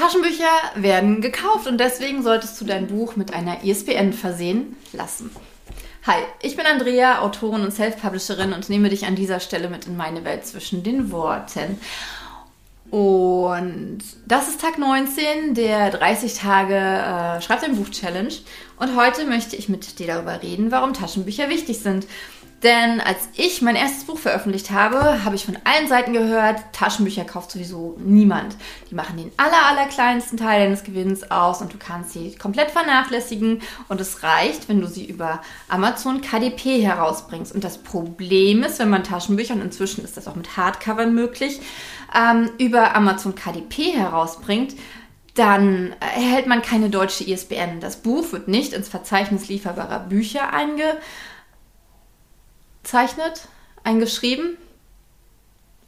Taschenbücher werden gekauft und deswegen solltest du dein Buch mit einer ISBN versehen lassen. Hi, ich bin Andrea, Autorin und Self-Publisherin und nehme dich an dieser Stelle mit in meine Welt zwischen den Worten. Und das ist Tag 19 der 30 Tage äh, Schreib dein Buch Challenge. Und heute möchte ich mit dir darüber reden, warum Taschenbücher wichtig sind. Denn als ich mein erstes Buch veröffentlicht habe, habe ich von allen Seiten gehört, Taschenbücher kauft sowieso niemand. Die machen den aller, aller kleinsten Teil deines Gewinns aus und du kannst sie komplett vernachlässigen und es reicht, wenn du sie über Amazon KDP herausbringst. Und das Problem ist, wenn man Taschenbücher, und inzwischen ist das auch mit Hardcovern möglich, ähm, über Amazon KDP herausbringt, dann erhält man keine deutsche ISBN. Das Buch wird nicht ins Verzeichnis lieferbarer Bücher einge eingezeichnet, eingeschrieben.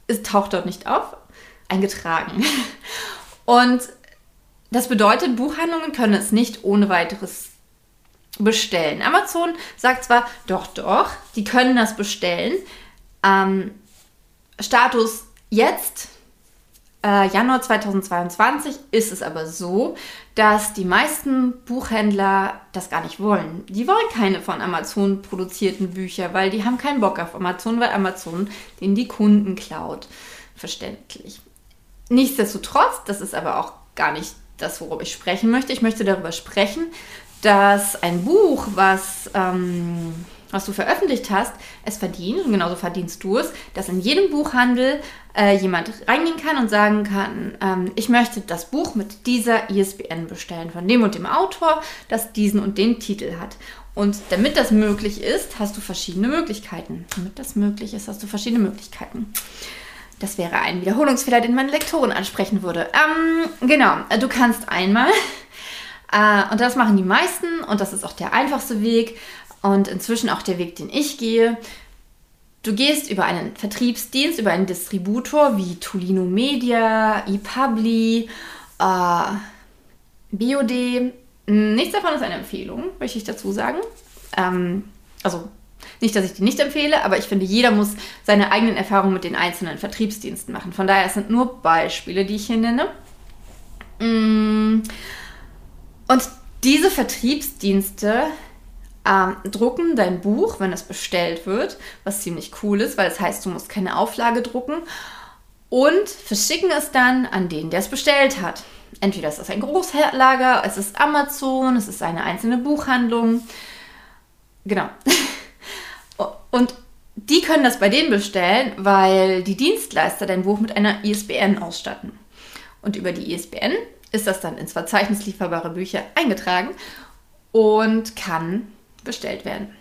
Es taucht dort nicht auf, eingetragen. Und das bedeutet, Buchhandlungen können es nicht ohne weiteres bestellen. Amazon sagt zwar, doch, doch, die können das bestellen. Ähm, Status jetzt äh, Januar 2022 ist es aber so, dass die meisten Buchhändler das gar nicht wollen. Die wollen keine von Amazon produzierten Bücher, weil die haben keinen Bock auf Amazon, weil Amazon denen die Kunden klaut. Verständlich. Nichtsdestotrotz, das ist aber auch gar nicht das, worüber ich sprechen möchte. Ich möchte darüber sprechen, dass ein Buch, was ähm, was du veröffentlicht hast, es verdient, und genauso verdienst du es, dass in jedem Buchhandel äh, jemand reingehen kann und sagen kann, ähm, ich möchte das Buch mit dieser ISBN bestellen, von dem und dem Autor, das diesen und den Titel hat. Und damit das möglich ist, hast du verschiedene Möglichkeiten. Damit das möglich ist, hast du verschiedene Möglichkeiten. Das wäre ein Wiederholungsfehler, den meine Lektorin ansprechen würde. Ähm, genau, du kannst einmal, äh, und das machen die meisten, und das ist auch der einfachste Weg, und inzwischen auch der Weg, den ich gehe. Du gehst über einen Vertriebsdienst, über einen Distributor wie Tolino Media, ePubli, äh, BOD. Nichts davon ist eine Empfehlung, möchte ich dazu sagen. Ähm, also nicht, dass ich die nicht empfehle, aber ich finde, jeder muss seine eigenen Erfahrungen mit den einzelnen Vertriebsdiensten machen. Von daher sind nur Beispiele, die ich hier nenne. Mm. Und diese Vertriebsdienste ähm, drucken dein Buch, wenn es bestellt wird, was ziemlich cool ist, weil das heißt, du musst keine Auflage drucken und verschicken es dann an den, der es bestellt hat. Entweder ist es ein Großlager, es ist Amazon, es ist eine einzelne Buchhandlung. Genau. Und die können das bei denen bestellen, weil die Dienstleister dein Buch mit einer ISBN ausstatten. Und über die ISBN ist das dann ins Verzeichnis lieferbare Bücher eingetragen und kann bestellt werden.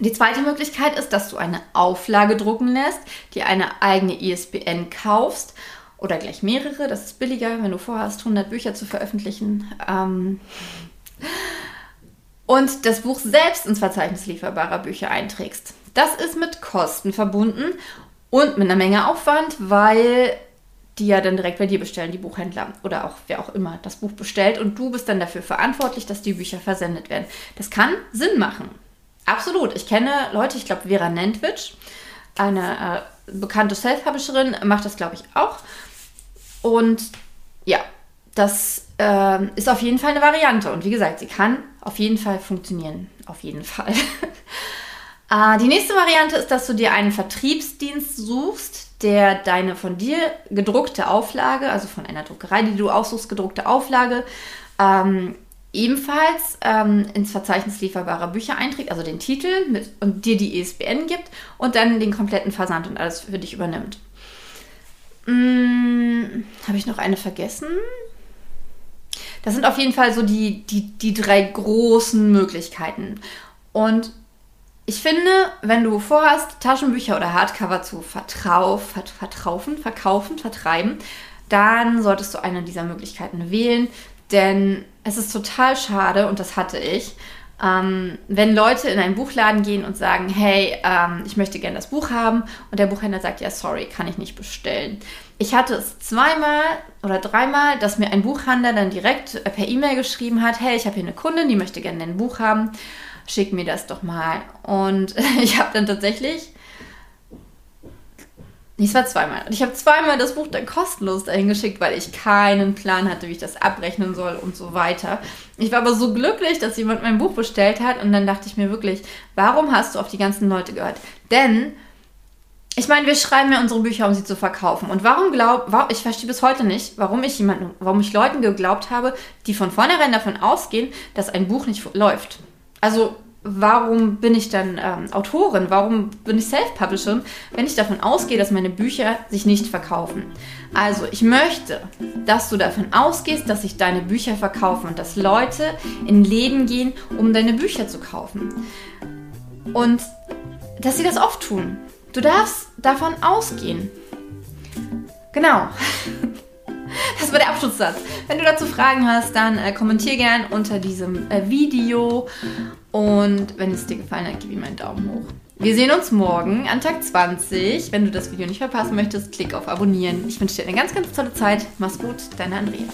Die zweite Möglichkeit ist, dass du eine Auflage drucken lässt, die eine eigene ISBN kaufst oder gleich mehrere. Das ist billiger, wenn du vorhast, 100 Bücher zu veröffentlichen. Ähm und das Buch selbst ins Verzeichnis lieferbarer Bücher einträgst. Das ist mit Kosten verbunden und mit einer Menge Aufwand, weil die ja dann direkt bei dir bestellen, die Buchhändler oder auch wer auch immer das Buch bestellt und du bist dann dafür verantwortlich, dass die Bücher versendet werden. Das kann Sinn machen. Absolut. Ich kenne Leute, ich glaube Vera Nentwitsch, eine äh, bekannte Self-Publisherin, macht das glaube ich auch. Und ja, das äh, ist auf jeden Fall eine Variante. Und wie gesagt, sie kann auf jeden Fall funktionieren. Auf jeden Fall. äh, die nächste Variante ist, dass du dir einen Vertriebsdienst suchst, der deine von dir gedruckte Auflage, also von einer Druckerei, die du aussuchst, gedruckte Auflage, ähm, ebenfalls ähm, ins Verzeichnis lieferbarer Bücher einträgt, also den Titel mit, und dir die ISBN gibt und dann den kompletten Versand und alles für dich übernimmt. Hm, Habe ich noch eine vergessen? Das sind auf jeden Fall so die, die, die drei großen Möglichkeiten. Und ich finde, wenn du vorhast, Taschenbücher oder Hardcover zu vertrauf, vertraufen, verkaufen, vertreiben, dann solltest du eine dieser Möglichkeiten wählen, denn es ist total schade, und das hatte ich, ähm, wenn Leute in einen Buchladen gehen und sagen, hey, ähm, ich möchte gerne das Buch haben und der Buchhändler sagt, ja, sorry, kann ich nicht bestellen. Ich hatte es zweimal oder dreimal, dass mir ein Buchhandler dann direkt per E-Mail geschrieben hat, hey, ich habe hier eine Kundin, die möchte gerne ein Buch haben schick mir das doch mal. Und ich habe dann tatsächlich es war zweimal. Ich habe zweimal das Buch dann kostenlos dahin geschickt, weil ich keinen Plan hatte, wie ich das abrechnen soll und so weiter. Ich war aber so glücklich, dass jemand mein Buch bestellt hat und dann dachte ich mir wirklich, warum hast du auf die ganzen Leute gehört? Denn ich meine, wir schreiben ja unsere Bücher, um sie zu verkaufen. Und warum glaub, ich verstehe bis heute nicht, warum ich jemanden, warum ich Leuten geglaubt habe, die von vornherein davon ausgehen, dass ein Buch nicht läuft. Also warum bin ich dann ähm, Autorin? Warum bin ich Self-Publisherin, wenn ich davon ausgehe, dass meine Bücher sich nicht verkaufen? Also, ich möchte, dass du davon ausgehst, dass sich deine Bücher verkaufen und dass Leute in Läden gehen, um deine Bücher zu kaufen. Und dass sie das oft tun. Du darfst davon ausgehen. Genau. Das war der Abschlusssatz. Wenn du dazu Fragen hast, dann äh, kommentier gern unter diesem äh, Video. Und wenn es dir gefallen hat, gib ihm einen Daumen hoch. Wir sehen uns morgen an Tag 20. Wenn du das Video nicht verpassen möchtest, klick auf Abonnieren. Ich wünsche dir eine ganz, ganz tolle Zeit. Mach's gut, deine Andrea.